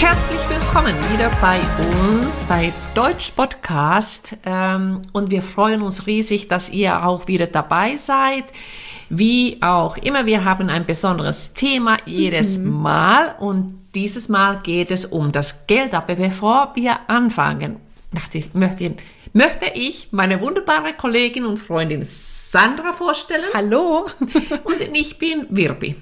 Herzlich willkommen wieder bei uns bei Deutsch Podcast ähm, und wir freuen uns riesig, dass ihr auch wieder dabei seid. Wie auch immer, wir haben ein besonderes Thema jedes mhm. Mal und dieses Mal geht es um das Geld. Aber bevor wir anfangen, möchte, möchte ich meine wunderbare Kollegin und Freundin Sandra vorstellen. Hallo. und ich bin Wirbi.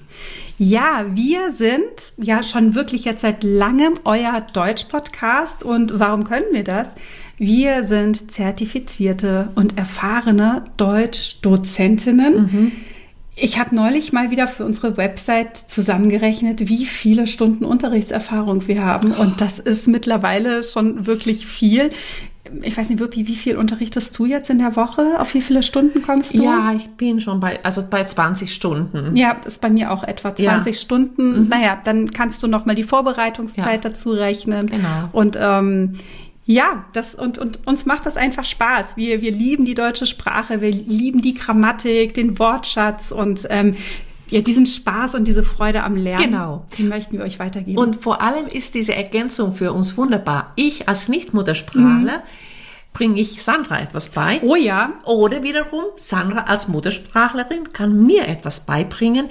Ja, wir sind ja schon wirklich jetzt seit langem euer Deutsch-Podcast. Und warum können wir das? Wir sind zertifizierte und erfahrene Deutsch-Dozentinnen. Mhm. Ich habe neulich mal wieder für unsere Website zusammengerechnet, wie viele Stunden Unterrichtserfahrung wir haben. Und das ist mittlerweile schon wirklich viel ich weiß nicht wirklich, wie viel unterrichtest du jetzt in der Woche? Auf wie viele Stunden kommst du? Ja, ich bin schon bei, also bei 20 Stunden. Ja, ist bei mir auch etwa 20 ja. Stunden. Mhm. Naja, dann kannst du nochmal die Vorbereitungszeit ja. dazu rechnen. Genau. Und ähm, ja, das und, und uns macht das einfach Spaß. Wir, wir lieben die deutsche Sprache, wir lieben die Grammatik, den Wortschatz und ähm, ja, diesen Spaß und diese Freude am Lernen, genau. die möchten wir euch weitergeben. Und vor allem ist diese Ergänzung für uns wunderbar. Ich als Nicht-Muttersprachler mhm bringe ich Sandra etwas bei. Oh ja. Oder wiederum, Sandra als Muttersprachlerin kann mir etwas beibringen.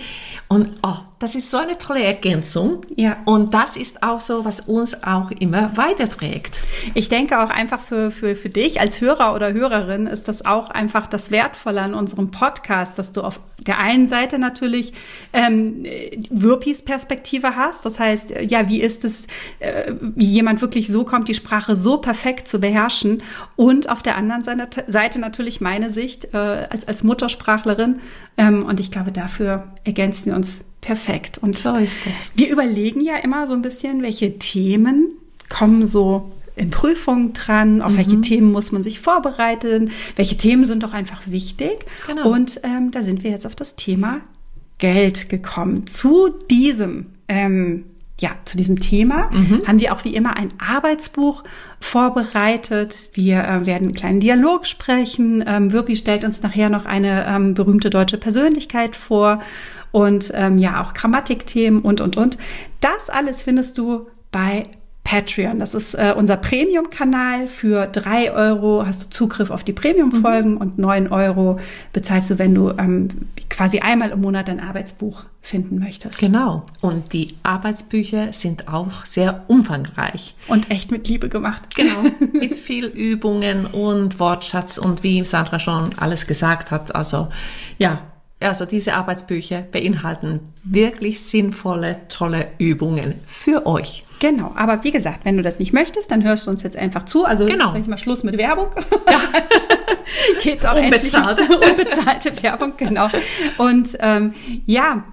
Und oh, das ist so eine tolle Ergänzung. Ja. Und das ist auch so, was uns auch immer weiterträgt. Ich denke auch einfach für, für, für dich als Hörer oder Hörerin ist das auch einfach das Wertvolle an unserem Podcast, dass du auf der einen Seite natürlich ähm, Würpis Perspektive hast. Das heißt, ja, wie ist es, äh, wie jemand wirklich so kommt, die Sprache so perfekt zu beherrschen. Und auf der anderen Seite natürlich meine Sicht äh, als, als Muttersprachlerin. Ähm, und ich glaube, dafür ergänzen wir uns perfekt. Und so ist es. Wir überlegen ja immer so ein bisschen, welche Themen kommen so in Prüfungen dran, auf mhm. welche Themen muss man sich vorbereiten, welche Themen sind doch einfach wichtig. Genau. Und ähm, da sind wir jetzt auf das Thema Geld gekommen. Zu diesem ähm, ja, zu diesem Thema mhm. haben wir auch wie immer ein Arbeitsbuch vorbereitet. Wir äh, werden einen kleinen Dialog sprechen. Ähm, Wirpi stellt uns nachher noch eine ähm, berühmte deutsche Persönlichkeit vor und ähm, ja auch Grammatikthemen und und und. Das alles findest du bei Patreon. Das ist äh, unser Premium-Kanal. Für drei Euro hast du Zugriff auf die Premium-Folgen mhm. und neun Euro bezahlst du, wenn du ähm, quasi einmal im Monat ein Arbeitsbuch finden möchtest. Genau. Und die Arbeitsbücher sind auch sehr umfangreich. Und echt mit Liebe gemacht. Genau. mit viel Übungen und Wortschatz und wie Sandra schon alles gesagt hat. Also ja, also diese Arbeitsbücher beinhalten wirklich sinnvolle, tolle Übungen für euch. Genau, aber wie gesagt, wenn du das nicht möchtest, dann hörst du uns jetzt einfach zu. Also genau. sag ich mal Schluss mit Werbung. Ja. Geht's auch Unbezahlte. endlich unbezahlte Werbung, genau. Und ähm, ja,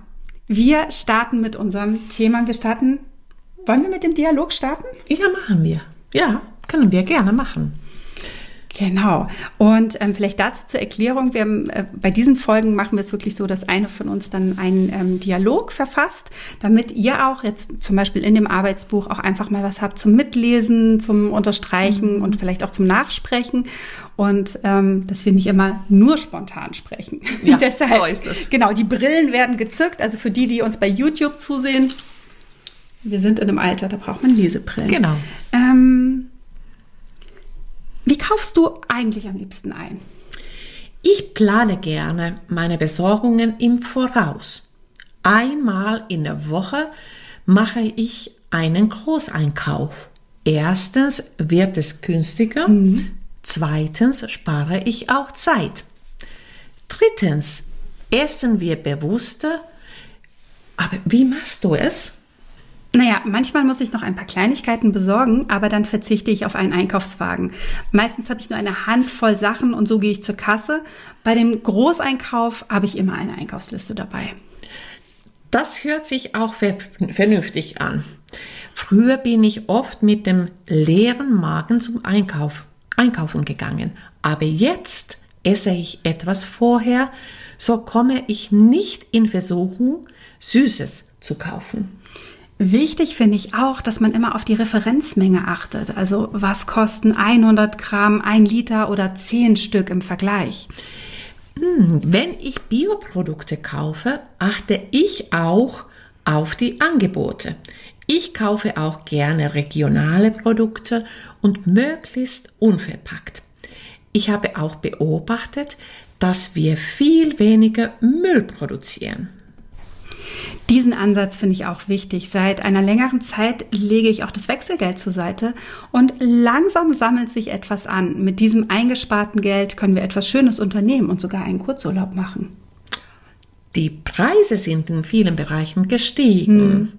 wir starten mit unserem Thema. Wir starten. Wollen wir mit dem Dialog starten? Ja, machen wir. Ja, können wir gerne machen. Genau. Und ähm, vielleicht dazu zur Erklärung, wir haben, äh, bei diesen Folgen machen wir es wirklich so, dass eine von uns dann einen ähm, Dialog verfasst, damit ihr auch jetzt zum Beispiel in dem Arbeitsbuch auch einfach mal was habt zum Mitlesen, zum Unterstreichen mhm. und vielleicht auch zum Nachsprechen. Und ähm, dass wir nicht immer nur spontan sprechen. Ja, Deshalb, so ist es. Genau, die Brillen werden gezückt. Also für die, die uns bei YouTube zusehen, wir sind in einem Alter, da braucht man Lesebrillen. Genau. Ähm, wie kaufst du eigentlich am liebsten ein? Ich plane gerne meine Besorgungen im Voraus. Einmal in der Woche mache ich einen Großeinkauf. Erstens wird es günstiger, mhm. Zweitens spare ich auch Zeit. Drittens essen wir bewusster. Aber wie machst du es? Naja, manchmal muss ich noch ein paar Kleinigkeiten besorgen, aber dann verzichte ich auf einen Einkaufswagen. Meistens habe ich nur eine Handvoll Sachen und so gehe ich zur Kasse. Bei dem Großeinkauf habe ich immer eine Einkaufsliste dabei. Das hört sich auch vernünftig an. Früher bin ich oft mit dem leeren Magen zum Einkauf, Einkaufen gegangen. Aber jetzt esse ich etwas vorher, so komme ich nicht in Versuchung, Süßes zu kaufen. Wichtig finde ich auch, dass man immer auf die Referenzmenge achtet. Also was kosten 100 Gramm, ein Liter oder 10 Stück im Vergleich? Hm, wenn ich Bioprodukte kaufe, achte ich auch auf die Angebote. Ich kaufe auch gerne regionale Produkte und möglichst unverpackt. Ich habe auch beobachtet, dass wir viel weniger Müll produzieren. Diesen Ansatz finde ich auch wichtig. Seit einer längeren Zeit lege ich auch das Wechselgeld zur Seite und langsam sammelt sich etwas an. Mit diesem eingesparten Geld können wir etwas Schönes unternehmen und sogar einen Kurzurlaub machen. Die Preise sind in vielen Bereichen gestiegen. Hm.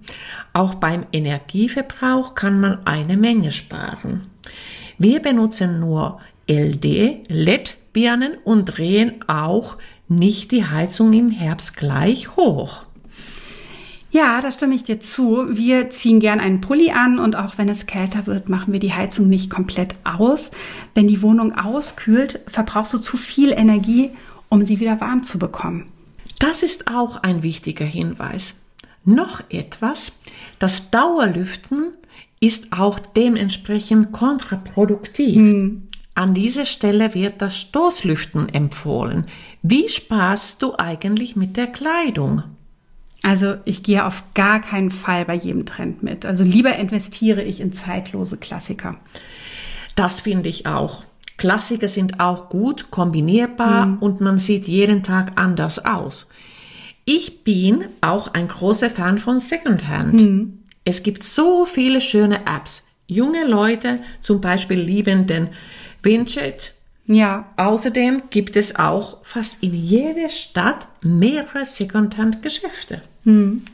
Auch beim Energieverbrauch kann man eine Menge sparen. Wir benutzen nur LD, LED-Birnen und drehen auch nicht die Heizung im Herbst gleich hoch. Ja, da stimme ich dir zu. Wir ziehen gern einen Pulli an und auch wenn es kälter wird, machen wir die Heizung nicht komplett aus. Wenn die Wohnung auskühlt, verbrauchst du zu viel Energie, um sie wieder warm zu bekommen. Das ist auch ein wichtiger Hinweis. Noch etwas, das Dauerlüften ist auch dementsprechend kontraproduktiv. Hm. An dieser Stelle wird das Stoßlüften empfohlen. Wie sparst du eigentlich mit der Kleidung? Also ich gehe auf gar keinen Fall bei jedem Trend mit. Also lieber investiere ich in zeitlose Klassiker. Das finde ich auch. Klassiker sind auch gut kombinierbar mhm. und man sieht jeden Tag anders aus. Ich bin auch ein großer Fan von Secondhand. Mhm. Es gibt so viele schöne Apps. Junge Leute zum Beispiel lieben den Vintage ja. Außerdem gibt es auch fast in jeder Stadt mehrere Secondhand-Geschäfte. Hm.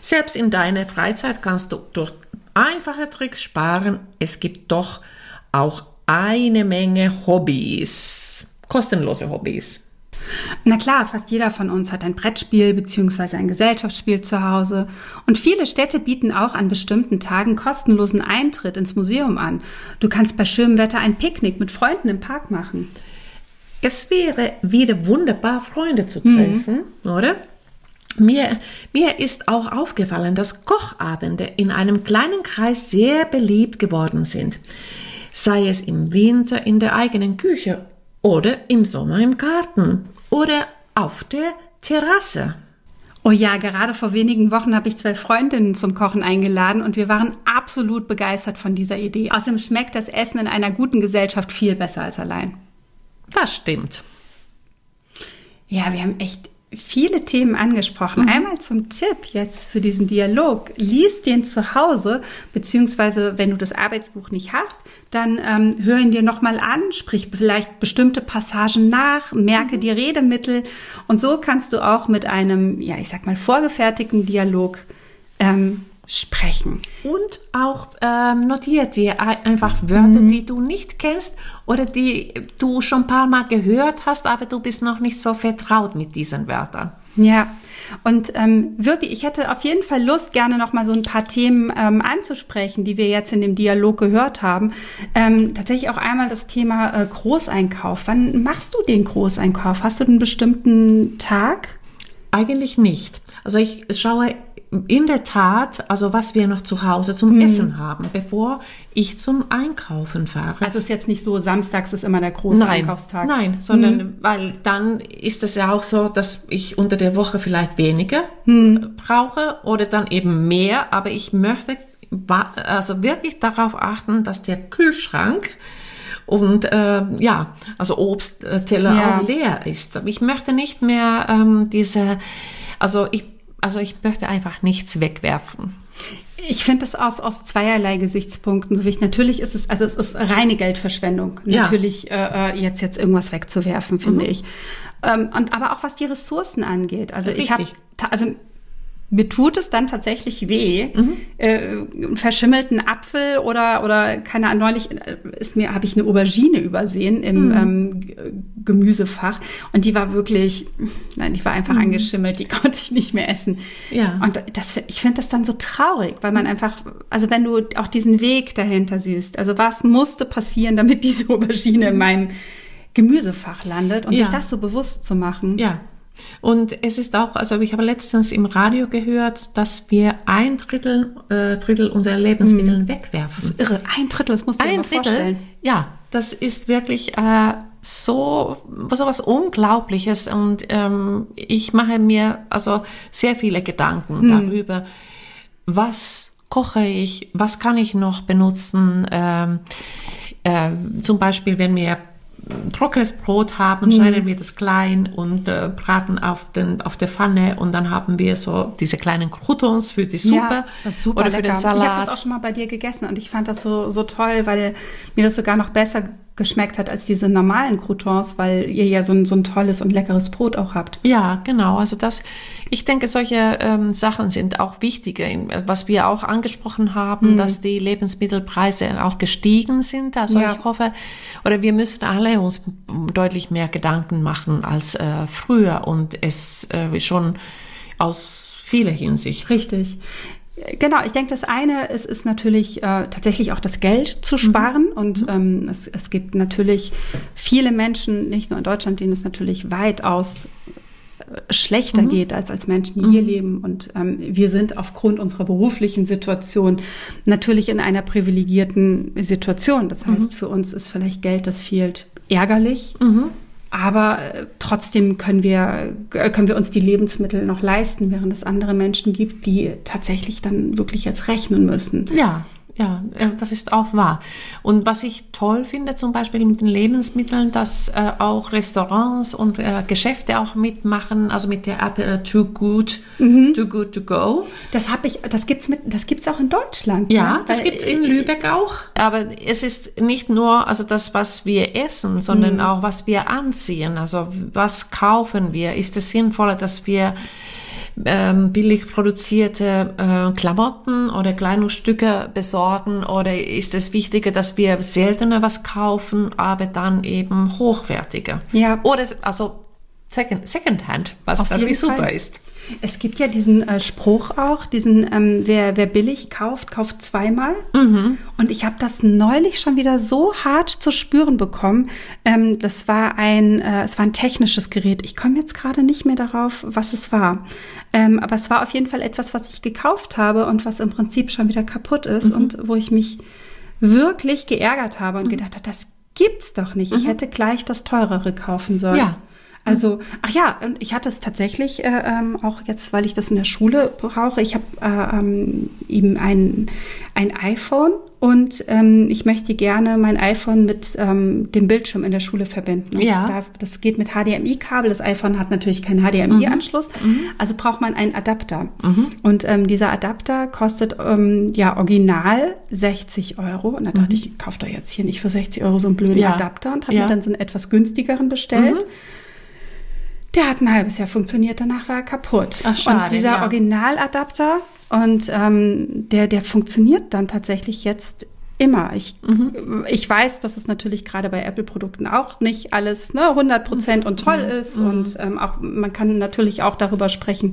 Selbst in deiner Freizeit kannst du durch einfache Tricks sparen. Es gibt doch auch eine Menge Hobbys, kostenlose Hobbys. Na klar, fast jeder von uns hat ein Brettspiel bzw. ein Gesellschaftsspiel zu Hause. Und viele Städte bieten auch an bestimmten Tagen kostenlosen Eintritt ins Museum an. Du kannst bei schönem Wetter ein Picknick mit Freunden im Park machen. Es wäre wieder wunderbar, Freunde zu treffen, mhm. oder? Mir, mir ist auch aufgefallen, dass Kochabende in einem kleinen Kreis sehr beliebt geworden sind. Sei es im Winter in der eigenen Küche oder im Sommer im Garten oder auf der Terrasse. Oh ja, gerade vor wenigen Wochen habe ich zwei Freundinnen zum Kochen eingeladen und wir waren absolut begeistert von dieser Idee. Außerdem schmeckt das Essen in einer guten Gesellschaft viel besser als allein. Das stimmt. Ja, wir haben echt viele Themen angesprochen. Mhm. Einmal zum Tipp jetzt für diesen Dialog. Lies den zu Hause, beziehungsweise wenn du das Arbeitsbuch nicht hast, dann ähm, hör ihn dir nochmal an, sprich vielleicht bestimmte Passagen nach, merke mhm. die Redemittel und so kannst du auch mit einem, ja, ich sag mal, vorgefertigten Dialog ähm, sprechen. Und auch ähm, notiert dir einfach Wörter, mhm. die du nicht kennst oder die du schon ein paar Mal gehört hast, aber du bist noch nicht so vertraut mit diesen Wörtern. Ja. Und ähm, wirklich, ich hätte auf jeden Fall Lust, gerne noch mal so ein paar Themen ähm, anzusprechen, die wir jetzt in dem Dialog gehört haben. Ähm, tatsächlich auch einmal das Thema äh, Großeinkauf. Wann machst du den Großeinkauf? Hast du einen bestimmten Tag? Eigentlich nicht. Also ich schaue in der Tat, also was wir noch zu Hause zum hm. Essen haben, bevor ich zum Einkaufen fahre. Also es ist jetzt nicht so, samstags ist immer der große nein, Einkaufstag. Nein, sondern hm. weil dann ist es ja auch so, dass ich unter der Woche vielleicht weniger hm. brauche oder dann eben mehr, aber ich möchte also wirklich darauf achten, dass der Kühlschrank und äh, ja, also Obstteller ja. auch leer ist. Ich möchte nicht mehr ähm, diese, also ich also ich möchte einfach nichts wegwerfen. Ich finde das aus, aus zweierlei Gesichtspunkten so wichtig. Natürlich ist es, also es ist reine Geldverschwendung, ja. natürlich äh, äh jetzt, jetzt irgendwas wegzuwerfen, finde mhm. ich. Ähm, und aber auch was die Ressourcen angeht. Also Richtig. ich habe, also mir tut es dann tatsächlich weh, mhm. äh, einen verschimmelten Apfel oder oder keine Ahnung, neulich äh, ist mir habe ich eine Aubergine übersehen im mhm. ähm, Gemüsefach und die war wirklich, nein, die war einfach mhm. angeschimmelt, die konnte ich nicht mehr essen. Ja. Und das ich finde das dann so traurig, weil man einfach, also wenn du auch diesen Weg dahinter siehst, also was musste passieren, damit diese Aubergine in meinem Gemüsefach landet und ja. sich das so bewusst zu machen. Ja. Und es ist auch, also ich habe letztens im Radio gehört, dass wir ein Drittel, äh, Drittel unserer Lebensmittel hm. wegwerfen. Das ist irre. Ein Drittel, das musst du ein dir mal Drittel, vorstellen. Ja, das ist wirklich äh, so, so was Unglaubliches. Und ähm, ich mache mir also sehr viele Gedanken hm. darüber, was koche ich, was kann ich noch benutzen. Ähm, äh, zum Beispiel, wenn wir trockenes Brot haben, mhm. schneiden wir das klein und äh, braten auf, den, auf der Pfanne und dann haben wir so diese kleinen Croutons für die Suppe ja, oder lecker. für den Salat. Ich habe das auch schon mal bei dir gegessen und ich fand das so, so toll, weil mir das sogar noch besser geschmeckt hat als diese normalen Croutons, weil ihr ja so ein, so ein tolles und leckeres Brot auch habt. Ja, genau. Also das, ich denke, solche ähm, Sachen sind auch wichtige, was wir auch angesprochen haben, mhm. dass die Lebensmittelpreise auch gestiegen sind. Also ja. ich hoffe, oder wir müssen alle uns deutlich mehr Gedanken machen als äh, früher und es äh, schon aus vieler Hinsicht. Richtig. Genau, ich denke, das eine ist, ist natürlich äh, tatsächlich auch das Geld zu mhm. sparen. Mhm. Und ähm, es, es gibt natürlich viele Menschen, nicht nur in Deutschland, denen es natürlich weitaus äh, schlechter mhm. geht als als Menschen, die mhm. hier leben. Und ähm, wir sind aufgrund unserer beruflichen Situation natürlich in einer privilegierten Situation. Das heißt, mhm. für uns ist vielleicht Geld, das fehlt, ärgerlich. Aber äh, trotzdem können wir, äh, können wir uns die Lebensmittel noch leisten, während es andere Menschen gibt, die tatsächlich dann wirklich jetzt rechnen müssen. Ja, ja, äh, das ist auch wahr. Und was ich toll finde, zum Beispiel mit den Lebensmitteln, dass äh, auch Restaurants und äh, Geschäfte auch mitmachen, also mit der App äh, Too Good, mhm. Too Good to Go. Das habe ich, das gibt's mit, das gibt's auch in Deutschland. Ja, ne? das Weil, gibt's in Lübeck auch. Aber es ist nicht nur also das, was wir essen, sondern mhm. auch was wir anziehen. Also was kaufen wir? Ist es sinnvoller, dass wir ähm, billig produzierte äh, Klamotten oder Kleidungsstücke besorgen oder ist es wichtiger, dass wir seltener was kaufen, aber dann eben hochwertiger? Ja. Oder also Second, Secondhand, was natürlich super Fall. ist. Es gibt ja diesen äh, Spruch auch, diesen ähm, wer, wer billig kauft, kauft zweimal. Mhm. Und ich habe das neulich schon wieder so hart zu spüren bekommen. Ähm, das war ein, äh, es war ein technisches Gerät. Ich komme jetzt gerade nicht mehr darauf, was es war. Ähm, aber es war auf jeden Fall etwas, was ich gekauft habe und was im Prinzip schon wieder kaputt ist mhm. und wo ich mich wirklich geärgert habe und mhm. gedacht habe, das gibt's doch nicht. Ich mhm. hätte gleich das teurere kaufen sollen. Ja. Also, ach ja, und ich hatte es tatsächlich äh, ähm, auch jetzt, weil ich das in der Schule brauche. Ich habe äh, ähm, eben ein, ein iPhone und ähm, ich möchte gerne mein iPhone mit ähm, dem Bildschirm in der Schule verbinden. Und ja. Darf, das geht mit HDMI-Kabel. Das iPhone hat natürlich keinen HDMI-Anschluss, mhm. mhm. also braucht man einen Adapter. Mhm. Und ähm, dieser Adapter kostet ähm, ja original 60 Euro. Und da dachte mhm. ich, ich kaufe doch jetzt hier nicht für 60 Euro so einen blöden ja. Adapter und habe ja. mir dann so einen etwas günstigeren bestellt. Der hat ein halbes Jahr funktioniert, danach war er kaputt. Ach, schade, und dieser ja. Originaladapter und ähm, der, der funktioniert dann tatsächlich jetzt immer. Ich, mhm. ich weiß, dass es natürlich gerade bei Apple-Produkten auch nicht alles ne, 100 Prozent und toll mhm. ist. Mhm. Und ähm, auch man kann natürlich auch darüber sprechen,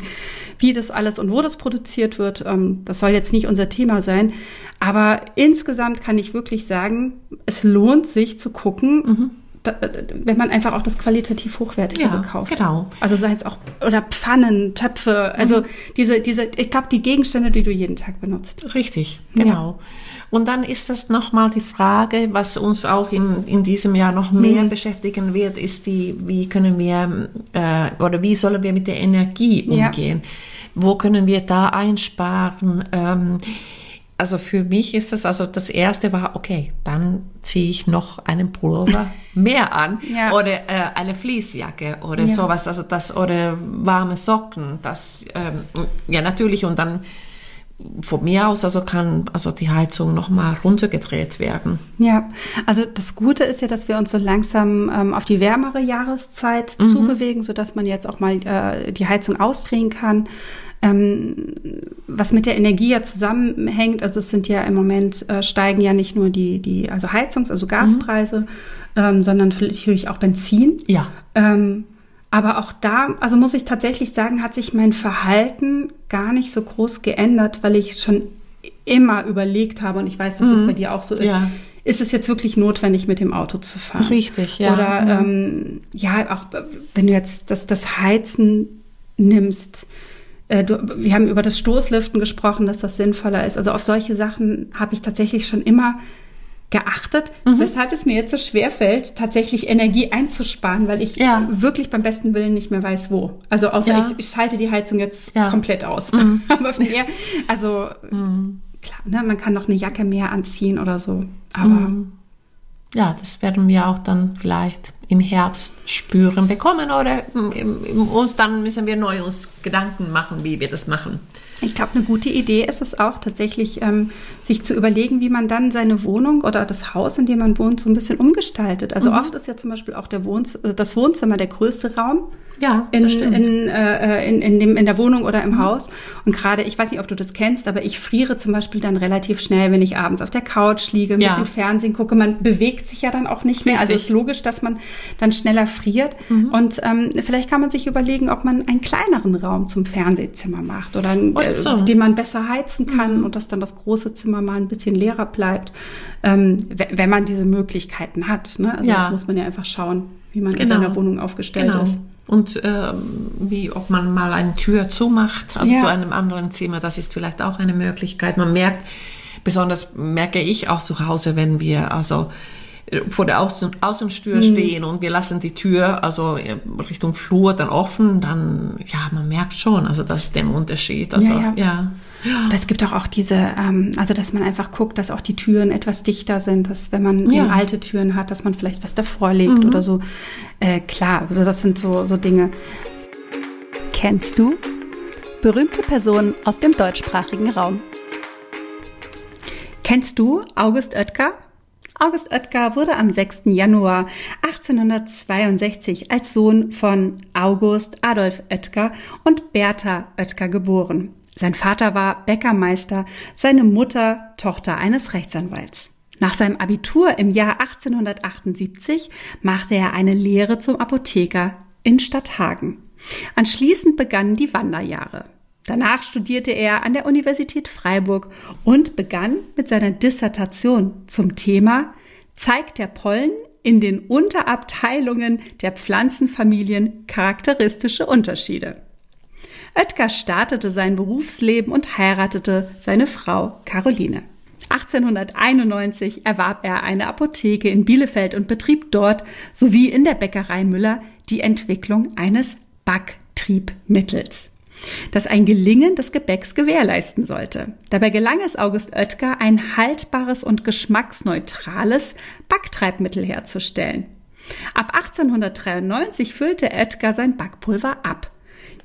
wie das alles und wo das produziert wird. Ähm, das soll jetzt nicht unser Thema sein. Aber insgesamt kann ich wirklich sagen, es lohnt sich zu gucken, mhm wenn man einfach auch das qualitativ hochwertige ja, kauft. Genau. Also sei es auch oder Pfannen, Töpfe, also mhm. diese diese ich glaube die Gegenstände, die du jeden Tag benutzt. Richtig, genau. Ja. Und dann ist das nochmal die Frage, was uns auch in, in diesem Jahr noch mehr mhm. beschäftigen wird, ist die, wie können wir äh, oder wie sollen wir mit der Energie umgehen? Ja. Wo können wir da einsparen? Ähm, also für mich ist das also das erste war okay, dann ziehe ich noch einen Pullover mehr an ja. oder äh, eine Fließjacke oder ja. sowas, also das oder warme Socken, das ähm, ja natürlich und dann von mir aus also kann also die Heizung noch mal runtergedreht werden. Ja, also das Gute ist ja, dass wir uns so langsam ähm, auf die wärmere Jahreszeit mhm. zubewegen, so dass man jetzt auch mal äh, die Heizung ausdrehen kann ähm, was mit der Energie ja zusammenhängt, also es sind ja im Moment äh, steigen ja nicht nur die, die also Heizungs-, also Gaspreise, mhm. ähm, sondern natürlich auch Benzin. Ja. Ähm, aber auch da, also muss ich tatsächlich sagen, hat sich mein Verhalten gar nicht so groß geändert, weil ich schon immer überlegt habe, und ich weiß, dass mhm. das bei dir auch so ist, ja. ist es jetzt wirklich notwendig, mit dem Auto zu fahren? Richtig, ja. Oder mhm. ähm, ja, auch wenn du jetzt das, das Heizen nimmst, wir haben über das Stoßlüften gesprochen, dass das sinnvoller ist. Also auf solche Sachen habe ich tatsächlich schon immer geachtet, mhm. weshalb es mir jetzt so schwer fällt, tatsächlich Energie einzusparen, weil ich ja. wirklich beim besten Willen nicht mehr weiß, wo. Also außer ja. ich, ich, schalte die Heizung jetzt ja. komplett aus. Mhm. Aber mehr, also mhm. klar, ne, man kann noch eine Jacke mehr anziehen oder so. Aber Mhm. Ja, das werden wir auch dann vielleicht im Herbst spüren bekommen oder im, im, uns dann müssen wir neu uns Gedanken machen, wie wir das machen. Ich glaube, eine gute Idee ist es auch tatsächlich, ähm, sich zu überlegen, wie man dann seine Wohnung oder das Haus, in dem man wohnt, so ein bisschen umgestaltet. Also Mhm. oft ist ja zum Beispiel auch der Wohnz äh, das Wohnzimmer der größte Raum Ja, in, in, äh, in, in, dem, in der Wohnung oder im Haus. Und gerade, ich weiß nicht, ob du das kennst, aber ich friere zum Beispiel dann relativ schnell, wenn ich abends auf der Couch liege, ein Ja. bisschen Fernsehen gucke. Man bewegt sich ja dann auch nicht mehr. Also Richtig. ist logisch, dass man dann schneller friert. Und ähm, vielleicht kann man sich überlegen, ob man einen kleineren Raum zum Fernsehzimmer macht oder einen, Oder äh, so. den man besser heizen kann und dass dann das große Zimmer mal ein bisschen leerer bleibt, ähm, we- wenn man diese Möglichkeiten hat. Ne? Also Ja. muss man ja einfach schauen, wie man in Genau. seiner Wohnung aufgestellt Genau. ist. Und ähm, wie, ob man mal eine Tür zumacht, also Ja. zu einem anderen Zimmer, das ist vielleicht auch eine Möglichkeit. Man merkt, besonders merke ich auch zu Hause, wenn wir also äh, vor der Außen Außenstür stehen und wir lassen die Tür also äh, Richtung Flur dann offen, dann ja, man merkt schon, also das ist der Unterschied. Also Ja, ja. ja. Oder es gibt auch, auch diese, ähm, also dass man einfach guckt, dass auch die Türen etwas dichter sind, dass wenn man Ja. alte Türen hat, dass man vielleicht was davor legt oder so. Äh, klar, also das sind so, so Dinge. Kennst du berühmte Personen aus dem deutschsprachigen Raum? Kennst du August Oetker? August Oetker wurde am 6. Januar 1862 als Sohn von August Adolf Oetker und Bertha Oetker geboren. Sein Vater war Bäckermeister, seine Mutter Tochter eines Rechtsanwalts. Nach seinem Abitur im Jahr 1878 machte er eine Lehre zum Apotheker in Stadthagen. Anschließend begannen die Wanderjahre. Danach studierte er an der Universität Freiburg und begann mit seiner Dissertation zum Thema Zeigt der Pollen in den Unterabteilungen der Pflanzenfamilien charakteristische Unterschiede. Oetker startete sein Berufsleben und heiratete seine Frau Caroline. 1891 erwarb er eine Apotheke in Bielefeld und betrieb dort sowie in der Bäckerei Müller die Entwicklung eines Backtriebmittels, das ein Gelingen des Gebäcks gewährleisten sollte. Dabei gelang es August Oetker, ein haltbares und geschmacksneutrales Backtreibmittel herzustellen. Ab 1893 füllte Oetker sein Backpulver ab,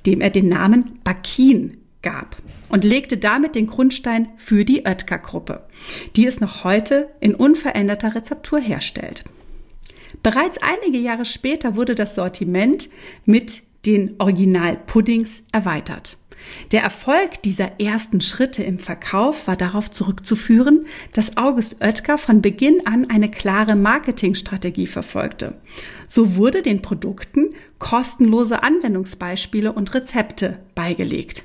dem er den Namen Bakin gab und legte damit den Grundstein für die Oetker-Gruppe, die es noch heute in unveränderter Rezeptur herstellt. Bereits einige Jahre später wurde das Sortiment mit den Original-Puddings erweitert. Der Erfolg dieser ersten Schritte im Verkauf war darauf zurückzuführen, dass August Oetker von Beginn an eine klare Marketingstrategie verfolgte. So wurde den Produkten kostenlose Anwendungsbeispiele und Rezepte beigelegt.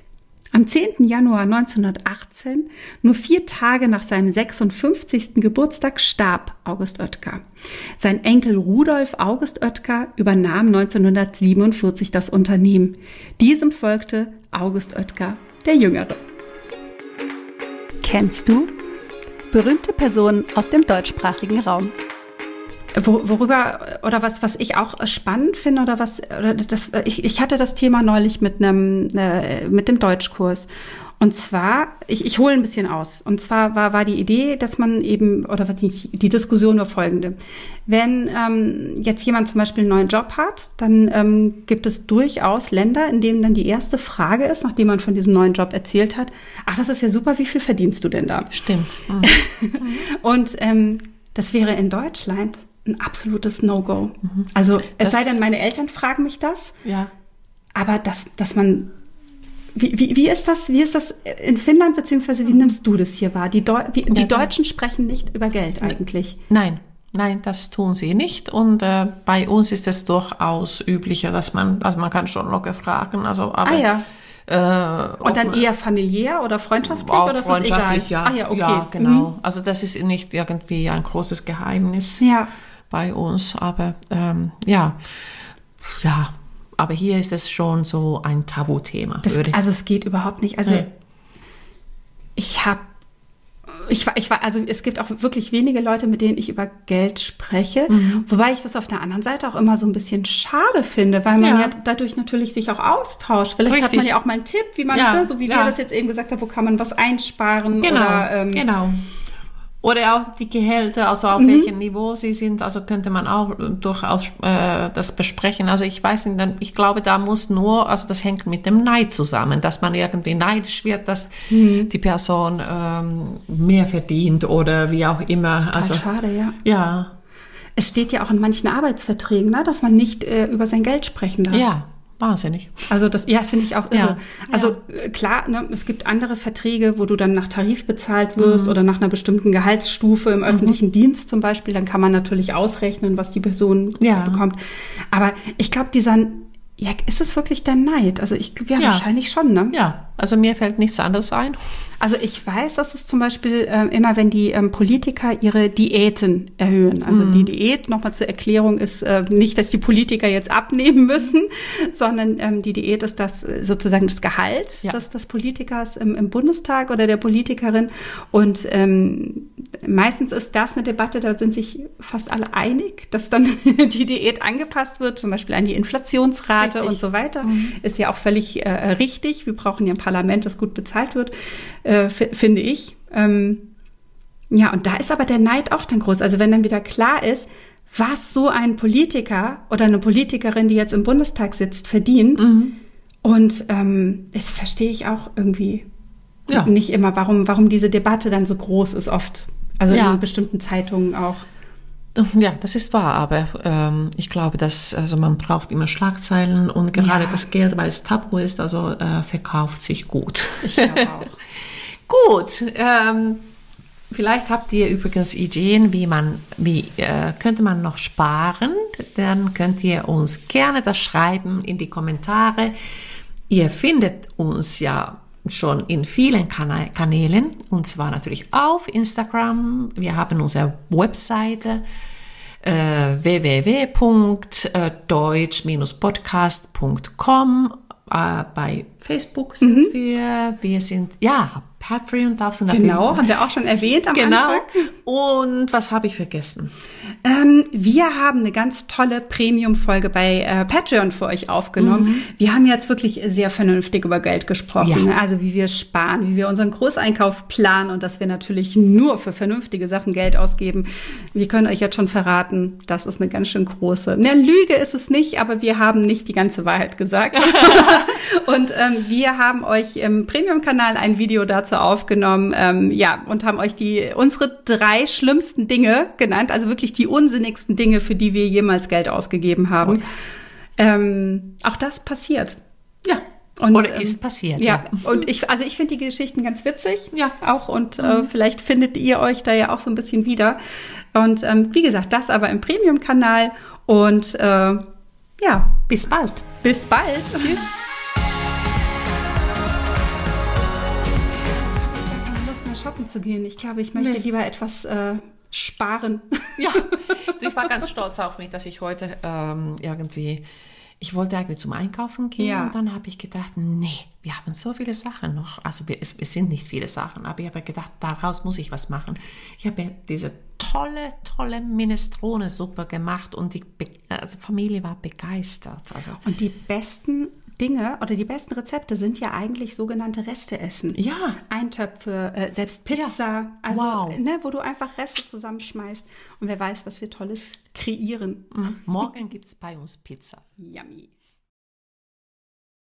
Am 10. Januar 1918, nur vier Tage nach seinem 56. Geburtstag, starb August Oetker. Sein Enkel Rudolf August Oetker übernahm 1947 das Unternehmen. Diesem folgte August Oetker der Jüngere. Kennst du berühmte Personen aus dem deutschsprachigen Raum? Wo, worüber oder was was ich auch spannend finde oder was oder das ich, ich hatte das Thema neulich mit einem äh, mit dem Deutschkurs und zwar ich, ich hole ein bisschen aus und zwar war war die Idee dass man eben oder was nicht die Diskussion war folgende wenn ähm, jetzt jemand zum Beispiel einen neuen Job hat dann ähm, gibt es durchaus Länder in denen dann die erste Frage ist nachdem man von diesem neuen Job erzählt hat ach das ist ja super wie viel verdienst du denn da Stimmt. Mhm. und ähm, das wäre in Deutschland ein absolutes No-Go. Also es Mhm. Das- sei denn, meine Eltern fragen mich das, Ja. aber dass, dass man wie, wie, wie ist das? Wie ist das in Finnland beziehungsweise wie nimmst du das hier wahr? Die, Deu wie, die Ja, Deutschen sprechen nicht über Geld eigentlich. Nein, nein, das tun sie nicht. Und äh, bei uns ist es durchaus üblicher, dass man, also man kann schon locker fragen. Also, aber, Ah ja. Äh, Und dann eher familiär oder freundschaftlich auch oder ist das egal? freundschaftlich, ja. Ah ja, okay. Ja, genau. Also das ist nicht irgendwie ein großes Geheimnis Mhm. Ja. Bei uns, aber ähm, ja, ja. Aber hier ist es schon so ein Tabuthema. Das, also es geht überhaupt nicht. Also Nee. ich habe ich, ich war, also es gibt auch wirklich wenige Leute, mit denen ich über Geld spreche, mhm. wobei ich das auf der anderen Seite auch immer so ein bisschen schade finde, weil man ja, ja dadurch natürlich sich auch austauscht. Vielleicht Richtig. hat man ja auch mal einen Tipp, wie man, ja, ne, so wie ja. wir das jetzt eben gesagt haben, wo kann man was einsparen genau, oder ähm, genau. Oder auch die Gehälter, also auf mhm. welchem Niveau sie sind, also könnte man auch durchaus äh, das besprechen. Also ich weiß nicht, ich glaube, da muss nur, also das hängt mit dem Neid zusammen, dass man irgendwie neidisch wird, dass mhm. die Person ähm, mehr verdient oder wie auch immer. Total also schade, ja. Ja. Es steht ja auch in manchen Arbeitsverträgen, ne, dass man nicht äh, über sein Geld sprechen darf. Ja, Wahnsinnig. Also das, ja, finde ich auch irre. Ja, also ja. Äh, klar, ne, es gibt andere Verträge, wo du dann nach Tarif bezahlt wirst mhm. oder nach einer bestimmten Gehaltsstufe im öffentlichen mhm. Dienst zum Beispiel. Dann kann man natürlich ausrechnen, was die Person ja. bekommt. Aber ich glaube, dieser, ja, ist es wirklich der Neid? Also ich ja, ja, wahrscheinlich schon, ne? Ja, also mir fällt nichts anderes ein. Also ich weiß, dass es zum Beispiel äh, immer, wenn die ähm, Politiker ihre Diäten erhöhen. Also mhm. die Diät, nochmal zur Erklärung, ist äh, nicht, dass die Politiker jetzt abnehmen müssen, sondern ähm, die Diät ist das äh, sozusagen das Gehalt ja. des, des Politikers im, im Bundestag oder der Politikerin. Und ähm, meistens ist das eine Debatte, da sind sich fast alle einig, dass dann die Diät angepasst wird, zum Beispiel an die Inflationsrate richtig. und so weiter. Mhm. Ist ja auch völlig äh, richtig. Wir brauchen ja ein Parlament, das gut bezahlt wird äh, finde ich. Ähm, ja, und da ist aber der Neid auch dann groß. Also wenn dann wieder klar ist, was so ein Politiker oder eine Politikerin, die jetzt im Bundestag sitzt, verdient. Mhm. Und ähm, das verstehe ich auch irgendwie ja. nicht immer, warum, warum diese Debatte dann so groß ist oft. Also ja. in bestimmten Zeitungen auch. Ja, das ist wahr, aber ähm, ich glaube, dass also man braucht immer Schlagzeilen und gerade ja. das Geld, weil es Tabu ist, also äh, verkauft sich gut. Ich glaube auch. Gut, ähm, vielleicht habt ihr übrigens Ideen, wie man, wie äh, könnte man noch sparen? Dann könnt ihr uns gerne das schreiben in die Kommentare. Ihr findet uns ja schon in vielen Kanälen und zwar natürlich auf Instagram. Wir haben unsere Webseite äh, www.deutsch-podcast.com. Äh, bei Facebook sind mhm. wir. Wir sind, ja, Patreon darfst du natürlich. Genau, haben wir auch schon erwähnt am genau. Anfang. Und was habe ich vergessen? Ähm, wir haben eine ganz tolle Premium-Folge bei äh, Patreon für euch aufgenommen. Mhm. Wir haben jetzt wirklich sehr vernünftig über Geld gesprochen. Ja. Also wie wir sparen, wie wir unseren Großeinkauf planen und dass wir natürlich nur für vernünftige Sachen Geld ausgeben. Wir können euch jetzt schon verraten, das ist eine ganz schön große. Eine Lüge ist es nicht, aber wir haben nicht die ganze Wahrheit gesagt. und ähm, wir haben euch im Premium-Kanal ein Video dazu aufgenommen, ähm, ja, und haben euch die unsere drei schlimmsten Dinge genannt, also wirklich die unsinnigsten Dinge, für die wir jemals Geld ausgegeben haben. Ähm, auch das passiert. Ja. Und, Oder ist ähm, passiert. Ja. ja. Und ich, also ich finde die Geschichten ganz witzig. Ja. Auch und äh, mhm. äh, vielleicht findet ihr euch da ja auch so ein bisschen wieder. Und ähm, wie gesagt, das aber im Premium-Kanal. Und äh, ja. Bis bald. Bis bald. Tschüss. shoppen zu gehen. Ich glaube, ich möchte nee. lieber etwas äh, sparen. Ja, ich war ganz stolz auf mich, dass ich heute ähm, irgendwie, ich wollte eigentlich zum Einkaufen gehen ja. und dann habe ich gedacht, nee, wir haben so viele Sachen noch. Also wir, es, es sind nicht viele Sachen, aber ich habe gedacht, daraus muss ich was machen. Ich habe diese tolle, tolle Minestrone-Suppe gemacht und die also Familie war begeistert. Also und die besten Dinge oder die besten Rezepte sind ja eigentlich sogenannte Resteessen. Ja. Eintöpfe, äh, selbst Pizza. Ja. Also, wow. ne, wo du einfach Reste zusammenschmeißt und wer weiß, was wir Tolles kreieren. Mhm. Morgen gibt es bei uns Pizza. Yummy.